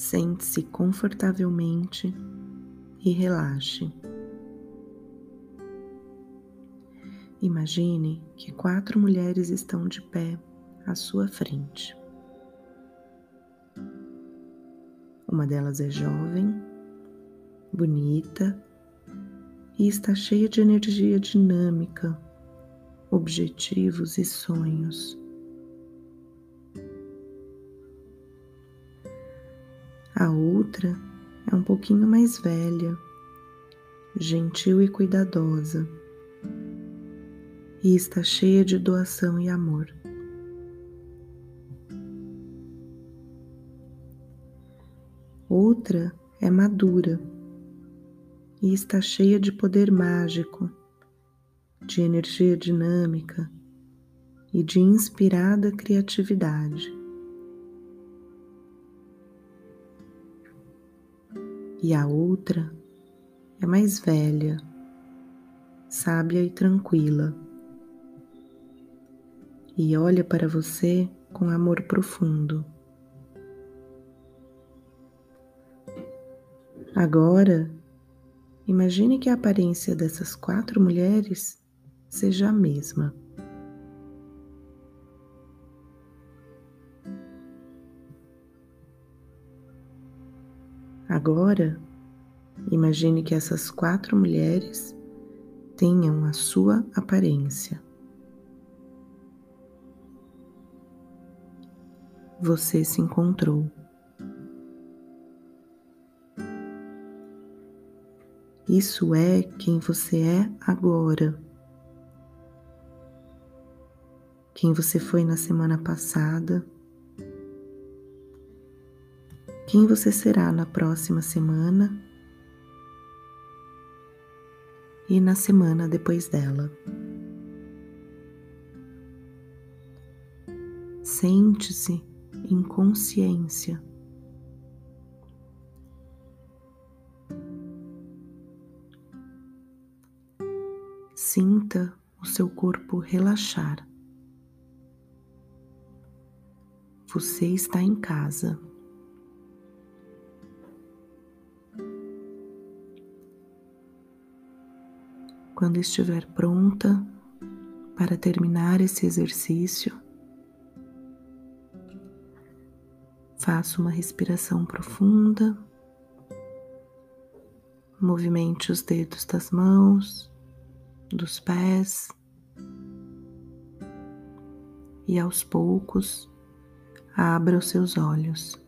Sente-se confortavelmente e relaxe. Imagine que quatro mulheres estão de pé à sua frente. Uma delas é jovem, bonita e está cheia de energia dinâmica, objetivos e sonhos. A outra é um pouquinho mais velha, gentil e cuidadosa, e está cheia de doação e amor. Outra é madura e está cheia de poder mágico, de energia dinâmica e de inspirada criatividade. E a outra é mais velha, sábia e tranquila, e olha para você com amor profundo. Agora, imagine que a aparência dessas quatro mulheres seja a mesma. Agora, imagine que essas quatro mulheres tenham a sua aparência. Você se encontrou. Isso é quem você é agora. Quem você foi na semana passada quem você será na próxima semana e na semana depois dela. Sente-se em consciência. Sinta o seu corpo relaxar. Você está em casa. Quando estiver pronta para terminar esse exercício, faça uma respiração profunda, movimente os dedos das mãos, dos pés e aos poucos abra os seus olhos.